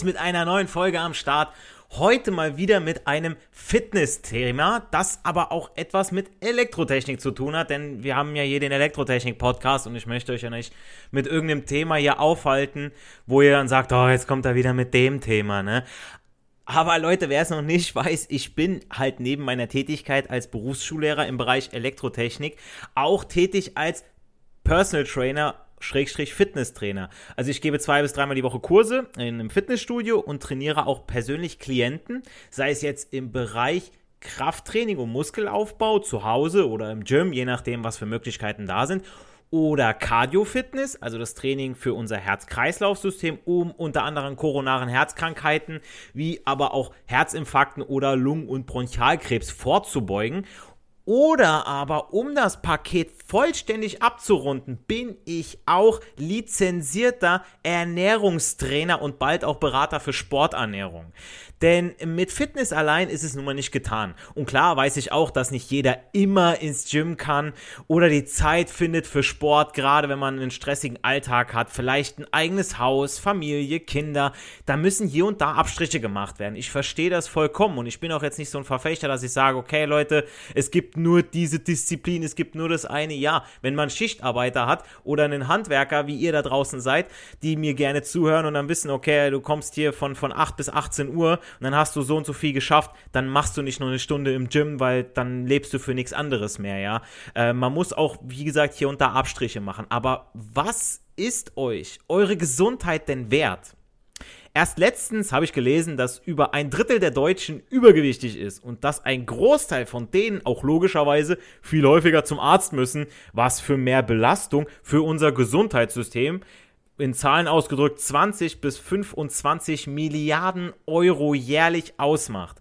ist mit einer neuen Folge am Start. Heute mal wieder mit einem Fitness-Thema, das aber auch etwas mit Elektrotechnik zu tun hat, denn wir haben ja hier den Elektrotechnik-Podcast und ich möchte euch ja nicht mit irgendeinem Thema hier aufhalten, wo ihr dann sagt, oh, jetzt kommt er wieder mit dem Thema, ne? Aber Leute, wer es noch nicht weiß, ich bin halt neben meiner Tätigkeit als Berufsschullehrer im Bereich Elektrotechnik auch tätig als Personal Trainer Schrägstrich Fitnesstrainer. Also ich gebe zwei bis dreimal die Woche Kurse in einem Fitnessstudio und trainiere auch persönlich Klienten, sei es jetzt im Bereich Krafttraining und Muskelaufbau zu Hause oder im Gym, je nachdem, was für Möglichkeiten da sind. Oder Cardio-Fitness, also das Training für unser Herz-Kreislauf-System, um unter anderem koronaren Herzkrankheiten wie aber auch Herzinfarkten oder Lungen- und Bronchialkrebs vorzubeugen. Oder aber, um das Paket vollständig abzurunden, bin ich auch lizenzierter Ernährungstrainer und bald auch Berater für Sporternährung. Denn mit Fitness allein ist es nun mal nicht getan. Und klar weiß ich auch, dass nicht jeder immer ins Gym kann oder die Zeit findet für Sport, gerade wenn man einen stressigen Alltag hat, vielleicht ein eigenes Haus, Familie, Kinder. Da müssen hier und da Abstriche gemacht werden. Ich verstehe das vollkommen und ich bin auch jetzt nicht so ein Verfechter, dass ich sage, okay Leute, es gibt nur diese Disziplin, es gibt nur das eine. Ja, wenn man Schichtarbeiter hat oder einen Handwerker, wie ihr da draußen seid, die mir gerne zuhören und dann wissen, okay, du kommst hier von, von 8 bis 18 Uhr und dann hast du so und so viel geschafft, dann machst du nicht nur eine Stunde im Gym, weil dann lebst du für nichts anderes mehr, ja. Äh, man muss auch, wie gesagt, hier und da Abstriche machen. Aber was ist euch eure Gesundheit denn wert? Erst letztens habe ich gelesen, dass über ein Drittel der Deutschen übergewichtig ist und dass ein Großteil von denen auch logischerweise viel häufiger zum Arzt müssen, was für mehr Belastung für unser Gesundheitssystem in Zahlen ausgedrückt 20 bis 25 Milliarden Euro jährlich ausmacht.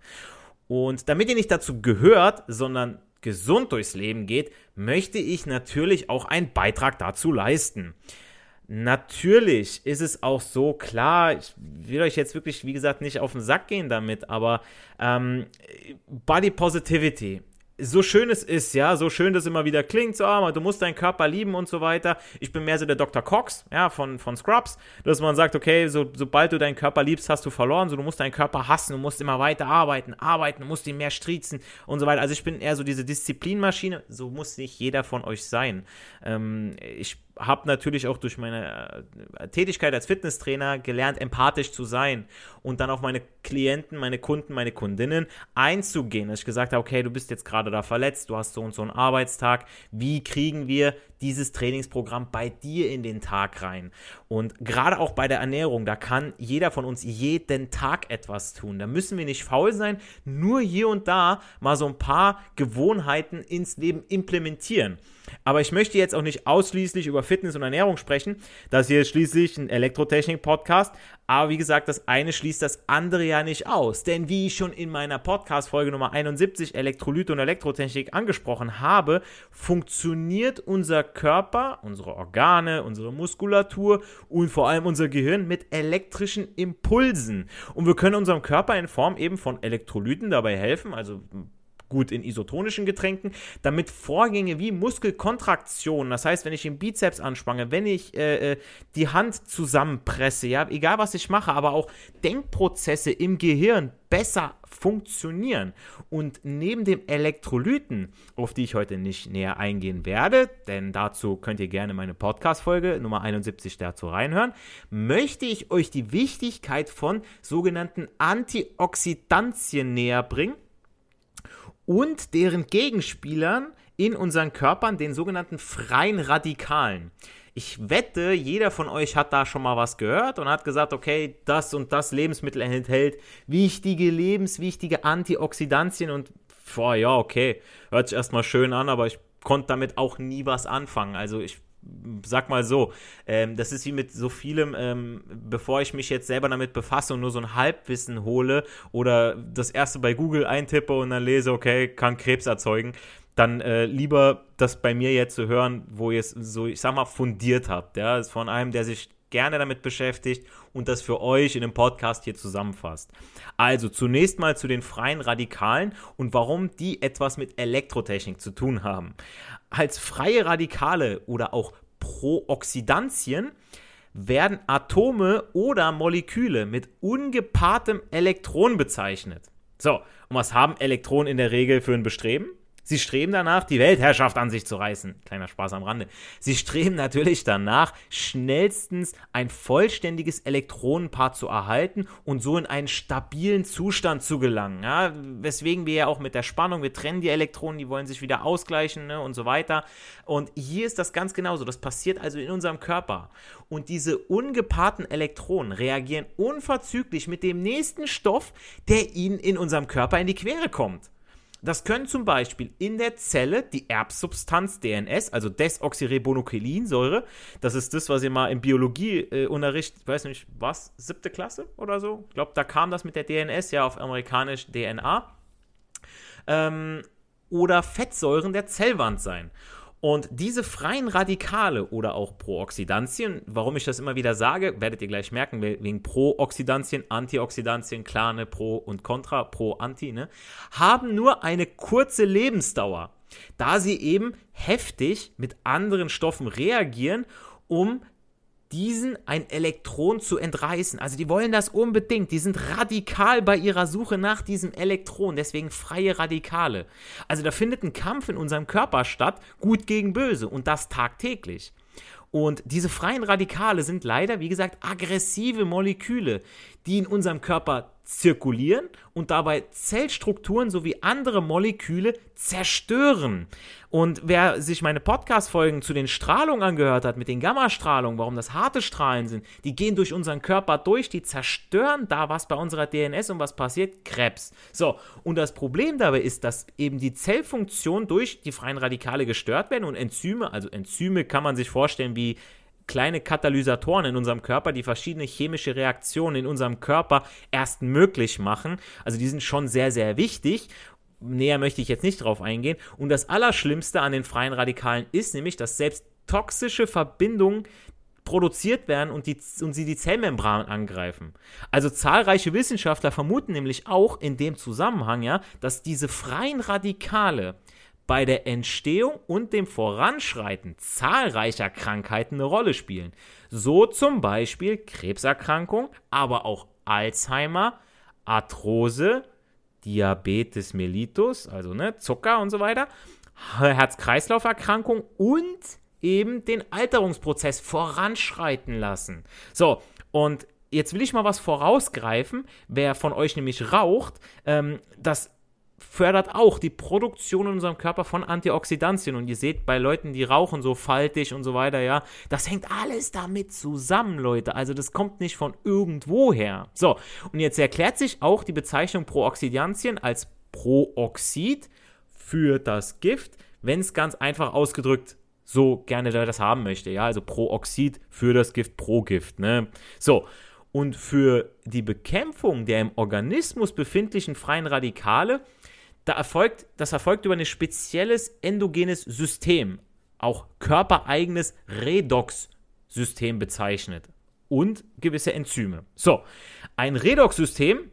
Und damit ihr nicht dazu gehört, sondern gesund durchs Leben geht, möchte ich natürlich auch einen Beitrag dazu leisten. Natürlich ist es auch so, klar, ich will euch jetzt wirklich, wie gesagt, nicht auf den Sack gehen damit, aber ähm, Body Positivity so schön es ist, ja, so schön das immer wieder klingt, so, ah, du musst deinen Körper lieben und so weiter. Ich bin mehr so der Dr. Cox, ja, von, von Scrubs, dass man sagt, okay, so, sobald du deinen Körper liebst, hast du verloren, so, du musst deinen Körper hassen, du musst immer weiter arbeiten, arbeiten, musst ihn mehr striezen und so weiter. Also ich bin eher so diese Disziplinmaschine, so muss nicht jeder von euch sein. Ähm, ich habe natürlich auch durch meine äh, Tätigkeit als Fitnesstrainer gelernt, empathisch zu sein und dann auf meine Klienten, meine Kunden, meine Kundinnen einzugehen. Dass ich gesagt habe, okay, du bist jetzt gerade da verletzt, du hast so und so einen Arbeitstag. Wie kriegen wir dieses Trainingsprogramm bei dir in den Tag rein? Und gerade auch bei der Ernährung, da kann jeder von uns jeden Tag etwas tun. Da müssen wir nicht faul sein, nur hier und da mal so ein paar Gewohnheiten ins Leben implementieren. Aber ich möchte jetzt auch nicht ausschließlich über Fitness und Ernährung sprechen. Das hier ist schließlich ein Elektrotechnik-Podcast. Aber wie gesagt, das eine schließt das andere ja nicht aus. Denn wie ich schon in meiner Podcast-Folge Nummer 71 Elektrolyte und Elektrotechnik angesprochen habe, funktioniert unser Körper, unsere Organe, unsere Muskulatur und vor allem unser Gehirn mit elektrischen Impulsen. Und wir können unserem Körper in Form eben von Elektrolyten dabei helfen, also gut in isotonischen Getränken, damit Vorgänge wie Muskelkontraktion, das heißt, wenn ich den Bizeps anspange, wenn ich äh, äh, die Hand zusammenpresse, ja, egal was ich mache, aber auch Denkprozesse im Gehirn besser funktionieren. Und neben dem Elektrolyten, auf die ich heute nicht näher eingehen werde, denn dazu könnt ihr gerne meine Podcast-Folge Nummer 71 dazu reinhören, möchte ich euch die Wichtigkeit von sogenannten Antioxidantien näher bringen und deren Gegenspielern in unseren Körpern, den sogenannten freien Radikalen. Ich wette, jeder von euch hat da schon mal was gehört und hat gesagt, okay, das und das Lebensmittel enthält wichtige, lebenswichtige Antioxidantien und, boah, ja, okay, hört sich erstmal schön an, aber ich konnte damit auch nie was anfangen. Also ich sag mal so, ähm, das ist wie mit so vielem, ähm, bevor ich mich jetzt selber damit befasse und nur so ein Halbwissen hole oder das erste bei Google eintippe und dann lese, okay, kann Krebs erzeugen, dann äh, lieber das bei mir jetzt zu hören, wo ihr es so, ich sag mal, fundiert habt. Ja, ist von einem, der sich gerne damit beschäftigt und das für euch in dem Podcast hier zusammenfasst. Also zunächst mal zu den freien Radikalen und warum die etwas mit Elektrotechnik zu tun haben. Als freie Radikale oder auch Prooxidantien werden Atome oder Moleküle mit ungepaartem Elektron bezeichnet. So, und was haben Elektronen in der Regel für ein Bestreben? Sie streben danach, die Weltherrschaft an sich zu reißen. Kleiner Spaß am Rande. Sie streben natürlich danach, schnellstens ein vollständiges Elektronenpaar zu erhalten und so in einen stabilen Zustand zu gelangen. Ja, weswegen wir ja auch mit der Spannung, wir trennen die Elektronen, die wollen sich wieder ausgleichen ne, und so weiter. Und hier ist das ganz genauso. Das passiert also in unserem Körper. Und diese ungepaarten Elektronen reagieren unverzüglich mit dem nächsten Stoff, der ihnen in unserem Körper in die Quere kommt. Das können zum Beispiel in der Zelle die Erbsubstanz DNS, also Desoxyribonukleinsäure, das ist das, was ihr mal im Biologieunterricht, äh, weiß nicht was, siebte Klasse oder so, ich glaube, da kam das mit der DNS, ja, auf amerikanisch DNA, ähm, oder Fettsäuren der Zellwand sein. Und diese freien Radikale oder auch Prooxidantien, warum ich das immer wieder sage, werdet ihr gleich merken, wegen Prooxidantien, Antioxidantien, klar, ne, Pro und Contra, Pro, Anti, ne, haben nur eine kurze Lebensdauer, da sie eben heftig mit anderen Stoffen reagieren, um diesen ein Elektron zu entreißen. Also die wollen das unbedingt. Die sind radikal bei ihrer Suche nach diesem Elektron, deswegen freie Radikale. Also da findet ein Kampf in unserem Körper statt, gut gegen böse und das tagtäglich. Und diese freien Radikale sind leider, wie gesagt, aggressive Moleküle, die in unserem Körper zirkulieren und dabei Zellstrukturen sowie andere Moleküle zerstören. Und wer sich meine Podcast-Folgen zu den Strahlungen angehört hat, mit den Gammastrahlungen, warum das harte Strahlen sind, die gehen durch unseren Körper durch, die zerstören da was bei unserer DNS und was passiert? Krebs. So, und das Problem dabei ist, dass eben die Zellfunktion durch die freien Radikale gestört werden und Enzyme, also Enzyme kann man sich vorstellen wie kleine Katalysatoren in unserem Körper, die verschiedene chemische Reaktionen in unserem Körper erst möglich machen. Also die sind schon sehr, sehr wichtig. Näher möchte ich jetzt nicht drauf eingehen. Und das Allerschlimmste an den freien Radikalen ist nämlich, dass selbst toxische Verbindungen produziert werden und, die, und sie die Zellmembran angreifen. Also zahlreiche Wissenschaftler vermuten nämlich auch in dem Zusammenhang, ja, dass diese freien Radikale bei der Entstehung und dem Voranschreiten zahlreicher Krankheiten eine Rolle spielen. So zum Beispiel Krebserkrankung, aber auch Alzheimer, Arthrose, Diabetes mellitus, also ne, Zucker und so weiter, Herz-Kreislauf-Erkrankung und eben den Alterungsprozess voranschreiten lassen. So, und jetzt will ich mal was vorausgreifen. Wer von euch nämlich raucht, ähm, das fördert auch die Produktion in unserem Körper von Antioxidantien. Und ihr seht bei Leuten, die rauchen, so faltig und so weiter, ja, das hängt alles damit zusammen, Leute. Also das kommt nicht von irgendwoher. So, und jetzt erklärt sich auch die Bezeichnung Prooxidantien als Prooxid für das Gift, wenn es ganz einfach ausgedrückt so gerne das haben möchte. Ja, also Prooxid für das Gift, Progift. Ne? So, und für die Bekämpfung der im Organismus befindlichen freien Radikale da erfolgt, das erfolgt über ein spezielles endogenes System, auch körpereigenes Redox-System bezeichnet und gewisse Enzyme. So, ein Redox-System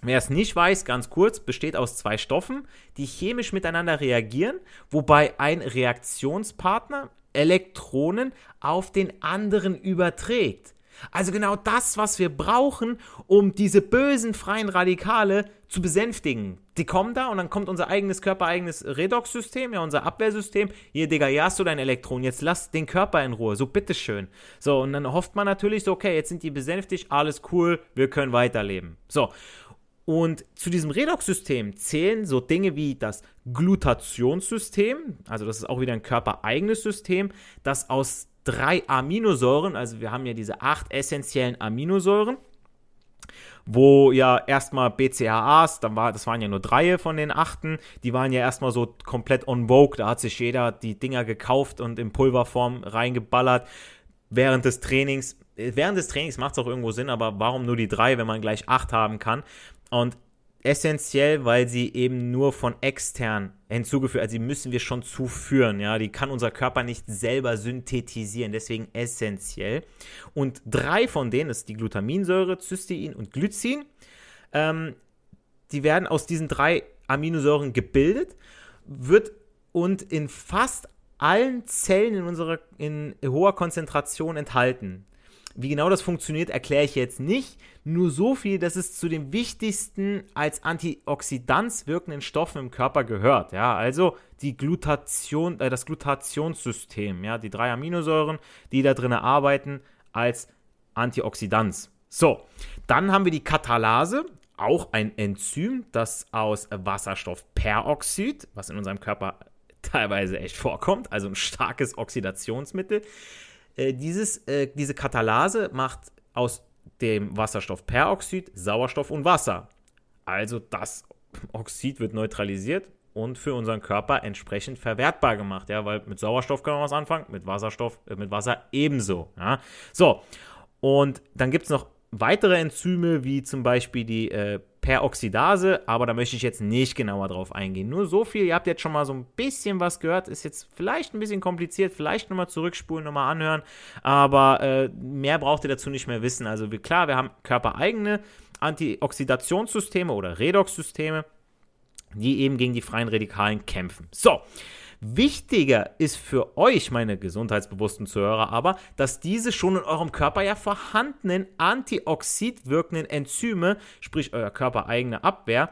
Wer es nicht weiß, ganz kurz, besteht aus zwei Stoffen, die chemisch miteinander reagieren, wobei ein Reaktionspartner Elektronen auf den anderen überträgt. Also genau das, was wir brauchen, um diese bösen freien Radikale zu besänftigen. Die kommen da und dann kommt unser eigenes körpereigenes Redox-System, ja, unser Abwehrsystem. Hier, Digga, hier hast du dein Elektron, jetzt lass den Körper in Ruhe, so bitteschön. So, und dann hofft man natürlich so, okay, jetzt sind die besänftigt, alles cool, wir können weiterleben. So. Und zu diesem Redox-System zählen so Dinge wie das Glutationssystem, also das ist auch wieder ein körpereigenes System, das aus drei Aminosäuren, also wir haben ja diese acht essentiellen Aminosäuren, wo ja erstmal BCAAs, dann war, das waren ja nur drei von den achten, die waren ja erstmal so komplett on vogue, da hat sich jeder die Dinger gekauft und in Pulverform reingeballert während des Trainings. Während des Trainings macht es auch irgendwo Sinn, aber warum nur die drei, wenn man gleich acht haben kann? Und essentiell, weil sie eben nur von extern hinzugeführt, also die müssen wir schon zuführen, ja, die kann unser Körper nicht selber synthetisieren, deswegen essentiell. Und drei von denen, das ist die Glutaminsäure, Cystein und Glycin, ähm, die werden aus diesen drei Aminosäuren gebildet, wird und in fast allen Zellen in unserer in hoher Konzentration enthalten. Wie genau das funktioniert, erkläre ich jetzt nicht. Nur so viel, dass es zu den wichtigsten als Antioxidant wirkenden Stoffen im Körper gehört. Ja, also die Glutation, äh, das Glutationssystem, ja, die drei Aminosäuren, die da drin arbeiten als Antioxidants. So, dann haben wir die Katalase, auch ein Enzym, das aus Wasserstoffperoxid, was in unserem Körper teilweise echt vorkommt, also ein starkes Oxidationsmittel, äh, dieses, äh, diese Katalase macht aus dem Wasserstoffperoxid Sauerstoff und Wasser. Also das Oxid wird neutralisiert und für unseren Körper entsprechend verwertbar gemacht, ja, weil mit Sauerstoff können wir was anfangen, mit Wasserstoff, äh, mit Wasser ebenso, ja. So, und dann gibt es noch weitere Enzyme, wie zum Beispiel die äh, Peroxidase, aber da möchte ich jetzt nicht genauer drauf eingehen. Nur so viel, ihr habt jetzt schon mal so ein bisschen was gehört, ist jetzt vielleicht ein bisschen kompliziert, vielleicht nochmal zurückspulen, nochmal anhören, aber äh, mehr braucht ihr dazu nicht mehr wissen. Also wie, klar, wir haben körpereigene Antioxidationssysteme oder Redoxsysteme, die eben gegen die freien Radikalen kämpfen. So, Wichtiger ist für euch, meine gesundheitsbewussten Zuhörer, aber, dass diese schon in eurem Körper ja vorhandenen antioxid wirkenden Enzyme, sprich euer körpereigene Abwehr,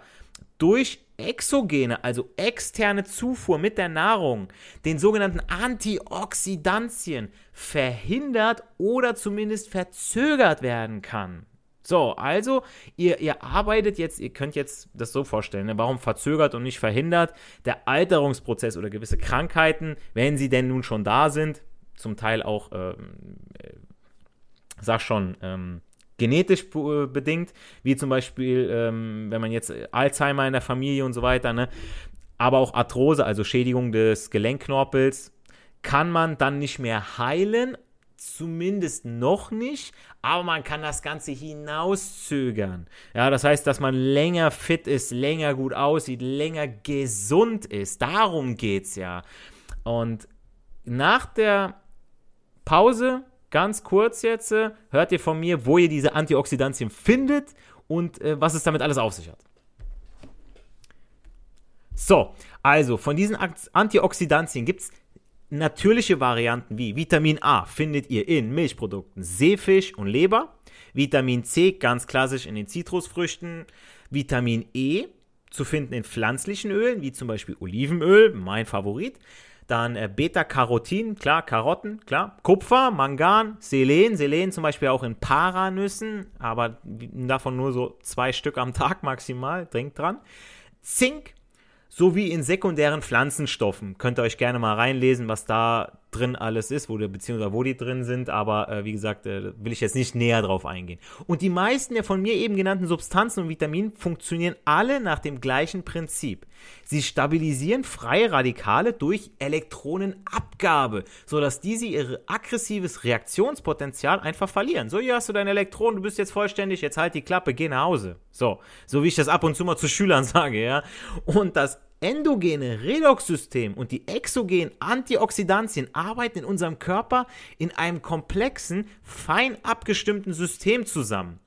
durch exogene, also externe Zufuhr mit der Nahrung, den sogenannten Antioxidantien verhindert oder zumindest verzögert werden kann. So, also ihr, ihr arbeitet jetzt, ihr könnt jetzt das so vorstellen, ne? warum verzögert und nicht verhindert der Alterungsprozess oder gewisse Krankheiten, wenn sie denn nun schon da sind, zum Teil auch, ähm, äh, sag schon, ähm, genetisch äh, bedingt, wie zum Beispiel, ähm, wenn man jetzt Alzheimer in der Familie und so weiter, ne? aber auch Arthrose, also Schädigung des Gelenkknorpels, kann man dann nicht mehr heilen, zumindest noch nicht, aber man kann das Ganze hinauszögern. Ja, das heißt, dass man länger fit ist, länger gut aussieht, länger gesund ist. Darum geht's ja. Und nach der Pause, ganz kurz jetzt, äh, hört ihr von mir, wo ihr diese Antioxidantien findet und äh, was es damit alles auf sich hat. So, also von diesen Antioxidantien gibt es Natürliche Varianten wie Vitamin A findet ihr in Milchprodukten, Seefisch und Leber. Vitamin C ganz klassisch in den Zitrusfrüchten. Vitamin E zu finden in pflanzlichen Ölen, wie zum Beispiel Olivenöl, mein Favorit. Dann äh, Beta-Carotin, klar, Karotten, klar. Kupfer, Mangan, Selen, Selen zum Beispiel auch in Paranüssen, aber davon nur so zwei Stück am Tag maximal, denkt dran. Zink, sowie in sekundären Pflanzenstoffen. Könnt ihr euch gerne mal reinlesen, was da drin alles ist, wo die, beziehungsweise wo die drin sind, aber äh, wie gesagt, äh, will ich jetzt nicht näher drauf eingehen. Und die meisten der von mir eben genannten Substanzen und Vitaminen funktionieren alle nach dem gleichen Prinzip. Sie stabilisieren freie Radikale durch Elektronenabgabe, sodass diese ihr aggressives Reaktionspotenzial einfach verlieren. So, hier hast du dein Elektron, du bist jetzt vollständig, jetzt halt die Klappe, geh nach Hause. So, so wie ich das ab und zu mal zu Schülern sage, ja. Und das endogene Redoxsystem und die exogenen Antioxidantien arbeiten in unserem Körper in einem komplexen, fein abgestimmten System zusammen.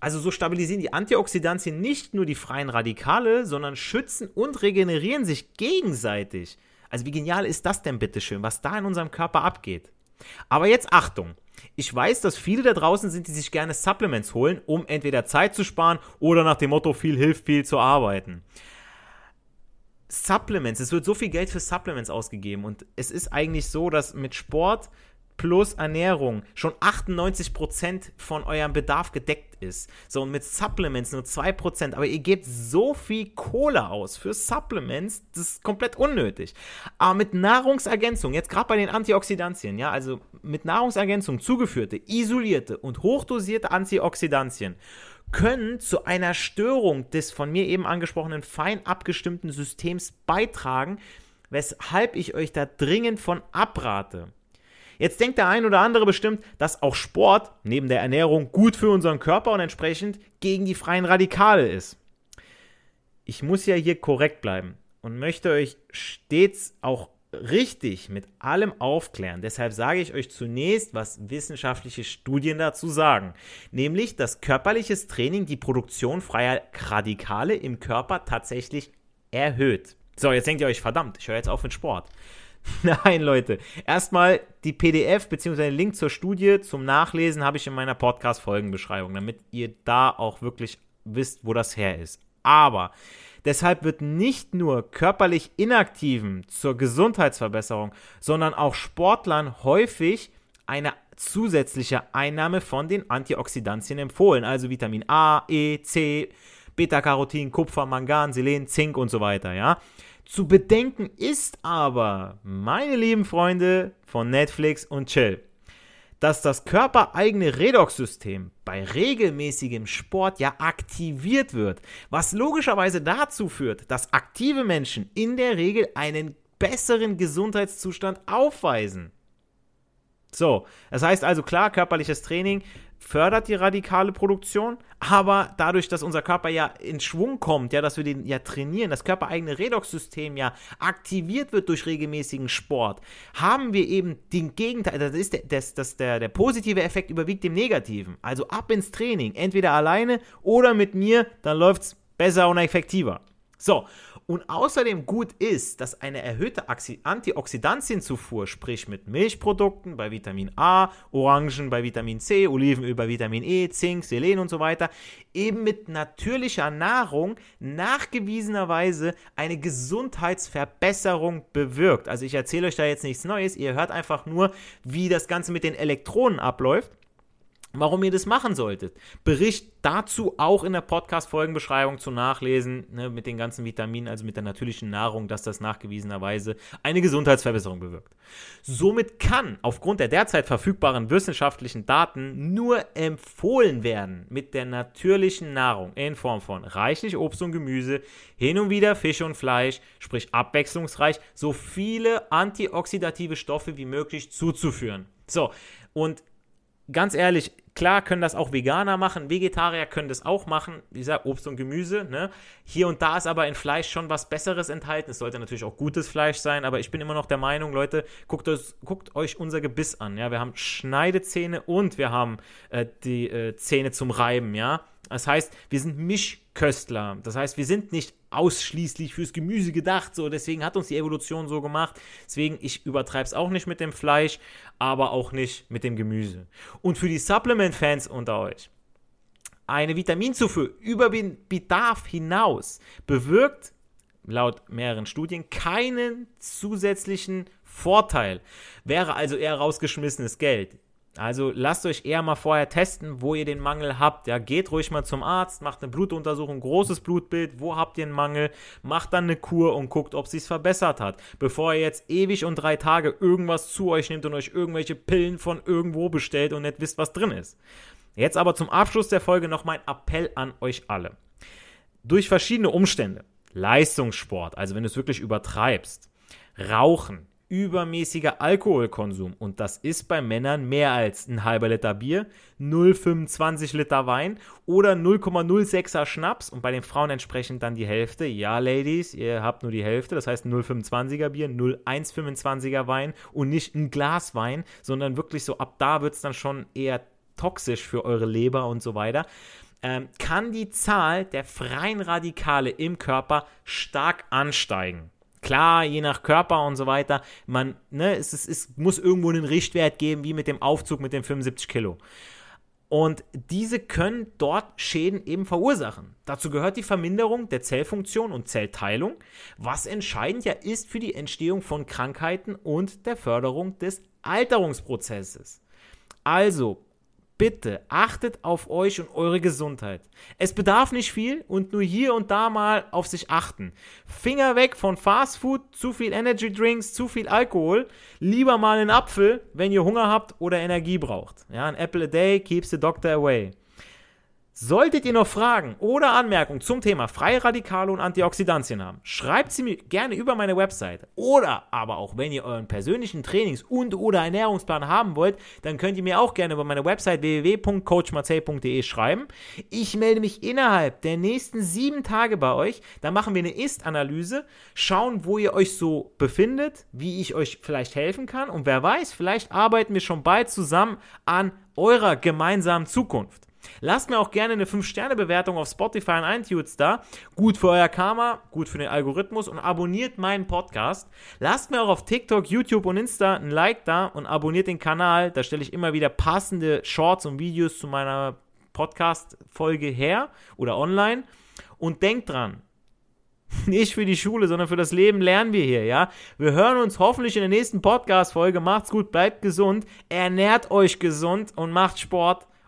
Also so stabilisieren die Antioxidantien nicht nur die freien Radikale, sondern schützen und regenerieren sich gegenseitig. Also wie genial ist das denn bitteschön, was da in unserem Körper abgeht? Aber jetzt Achtung. Ich weiß, dass viele da draußen sind, die sich gerne Supplements holen, um entweder Zeit zu sparen oder nach dem Motto viel hilft viel zu arbeiten. Supplements, es wird so viel Geld für Supplements ausgegeben und es ist eigentlich so, dass mit Sport plus Ernährung schon 98% von eurem Bedarf gedeckt ist. So, und mit Supplements nur 2%. Aber ihr gebt so viel Kohle aus für Supplements, das ist komplett unnötig. Aber mit Nahrungsergänzung, jetzt gerade bei den Antioxidantien, ja, also mit Nahrungsergänzung zugeführte, isolierte und hochdosierte Antioxidantien können zu einer Störung des von mir eben angesprochenen fein abgestimmten Systems beitragen, weshalb ich euch da dringend von abrate. Jetzt denkt der ein oder andere bestimmt, dass auch Sport neben der Ernährung gut für unseren Körper und entsprechend gegen die freien Radikale ist. Ich muss ja hier korrekt bleiben und möchte euch stets auch richtig mit allem aufklären. Deshalb sage ich euch zunächst, was wissenschaftliche Studien dazu sagen. Nämlich, dass körperliches Training die Produktion freier Radikale im Körper tatsächlich erhöht. So, jetzt denkt ihr euch, verdammt, ich höre jetzt auf mit Sport. Nein, Leute. Erstmal die PDF bzw. den Link zur Studie zum Nachlesen habe ich in meiner Podcast-Folgenbeschreibung, damit ihr da auch wirklich wisst, wo das her ist. Aber deshalb wird nicht nur körperlich Inaktiven zur Gesundheitsverbesserung, sondern auch Sportlern häufig eine zusätzliche Einnahme von den Antioxidantien empfohlen, also Vitamin A, E, C, Beta-Carotin, Kupfer, Mangan, Selen, Zink und so weiter, ja. Zu bedenken ist aber, meine lieben Freunde von Netflix und Chill, dass das körpereigene Redoxsystem bei regelmäßigem Sport ja aktiviert wird, was logischerweise dazu führt, dass aktive Menschen in der Regel einen besseren Gesundheitszustand aufweisen. So, das heißt also klar, körperliches Training fördert die radikale Produktion, aber dadurch, dass unser Körper ja in Schwung kommt, ja, dass wir den ja trainieren, das körpereigene Redoxsystem ja aktiviert wird durch regelmäßigen Sport, haben wir eben den Gegenteil, das ist der, das, das, der, der positive Effekt überwiegt dem negativen. Also ab ins Training, entweder alleine oder mit mir, dann läuft es besser und effektiver. So, und außerdem gut ist, dass eine erhöhte Antioxidantienzufuhr, sprich mit Milchprodukten bei Vitamin A, Orangen bei Vitamin C, Olivenöl bei Vitamin E, Zink, Selen und so weiter, eben mit natürlicher Nahrung nachgewiesenerweise eine Gesundheitsverbesserung bewirkt. Also ich erzähle euch da jetzt nichts Neues, ihr hört einfach nur, wie das Ganze mit den Elektronen abläuft warum ihr das machen solltet. Bericht dazu auch in der Podcast-Folgenbeschreibung zu nachlesen, ne, mit den ganzen Vitaminen, also mit der natürlichen Nahrung, dass das nachgewiesenerweise eine Gesundheitsverbesserung bewirkt. Somit kann aufgrund der derzeit verfügbaren wissenschaftlichen Daten nur empfohlen werden, mit der natürlichen Nahrung in Form von reichlich Obst und Gemüse, hin und wieder Fisch und Fleisch, sprich abwechslungsreich, so viele antioxidative Stoffe wie möglich zuzuführen. So, und ganz ehrlich, klar können das auch Veganer machen, Vegetarier können das auch machen, wie gesagt, Obst und Gemüse. Ne? Hier und da ist aber in Fleisch schon was Besseres enthalten. Es sollte natürlich auch gutes Fleisch sein, aber ich bin immer noch der Meinung, Leute, guckt, euch, guckt euch unser Gebiss an. Ja? Wir haben Schneidezähne und wir haben äh, die äh, Zähne zum Reiben, ja. Das heißt, wir sind Mischköstler. Das heißt, wir sind nicht ausschließlich fürs Gemüse gedacht. So, deswegen hat uns die Evolution so gemacht. Deswegen, ich übertreibe es auch nicht mit dem Fleisch, aber auch nicht mit dem Gemüse. Und für die Supplement-Fans unter euch, eine Vitaminzufuhr über den Bedarf hinaus bewirkt laut mehreren Studien keinen zusätzlichen Vorteil. Wäre also eher rausgeschmissenes Geld. Also lasst euch eher mal vorher testen, wo ihr den Mangel habt. Ja, geht ruhig mal zum Arzt, macht eine Blutuntersuchung, großes Blutbild, wo habt ihr einen Mangel, macht dann eine Kur und guckt, ob sich's verbessert hat, bevor ihr jetzt ewig und drei Tage irgendwas zu euch nehmt und euch irgendwelche Pillen von irgendwo bestellt und nicht wisst, was drin ist. Jetzt aber zum Abschluss der Folge noch mein Appell an euch alle. Durch verschiedene Umstände, Leistungssport, also wenn du es wirklich übertreibst, Rauchen, übermäßiger Alkoholkonsum und das ist bei Männern mehr als ein halber Liter Bier, 0,25 Liter Wein oder 0,06er Schnaps und bei den Frauen entsprechend dann die Hälfte. Ja, Ladies, ihr habt nur die Hälfte, das heißt 0,25er Bier, 0,125er Wein und nicht ein Glas Wein, sondern wirklich so ab da wird es dann schon eher toxisch für eure Leber und so weiter. ähm, kann die Zahl der freien Radikale im Körper stark ansteigen. Klar, je nach Körper und so weiter, man, ne, es, es, es muss irgendwo einen Richtwert geben, wie mit dem Aufzug mit den 75 Kilo. Und diese können dort Schäden eben verursachen. Dazu gehört die Verminderung der Zellfunktion und Zellteilung, was entscheidend ja ist für die Entstehung von Krankheiten und der Förderung des Alterungsprozesses. Also bitte achtet auf euch und eure Gesundheit. Es bedarf nicht viel und nur hier und da mal auf sich achten. Finger weg von Fast Food, zu viel Energy Drinks, zu viel Alkohol. Lieber mal einen Apfel, wenn ihr Hunger habt oder Energie braucht. Ja, ein Apple a day keeps the doctor away. Solltet ihr noch Fragen oder Anmerkungen zum Thema freie Radikale und Antioxidantien haben, schreibt sie mir gerne über meine Website. Oder aber auch, wenn ihr euren persönlichen Trainings- und oder Ernährungsplan haben wollt, dann könnt ihr mir auch gerne über meine Website www.coachmarcel.de schreiben. Ich melde mich innerhalb der nächsten sieben Tage bei euch. Dann machen wir eine Ist-Analyse, schauen, wo ihr euch so befindet, wie ich euch vielleicht helfen kann und wer weiß, vielleicht arbeiten wir schon bald zusammen an eurer gemeinsamen Zukunft. Lasst mir auch gerne eine 5-Sterne-Bewertung auf Spotify und iTunes da. Gut für euer Karma, gut für den Algorithmus und abonniert meinen Podcast. Lasst mir auch auf TikTok, YouTube und Insta ein Like da und abonniert den Kanal. Da stelle ich immer wieder passende Shorts und Videos zu meiner Podcast-Folge her oder online. Und denkt dran, nicht für die Schule, sondern für das Leben lernen wir hier, ja? Wir hören uns hoffentlich in der nächsten Podcast-Folge. Macht's gut, bleibt gesund, ernährt euch gesund und macht Sport.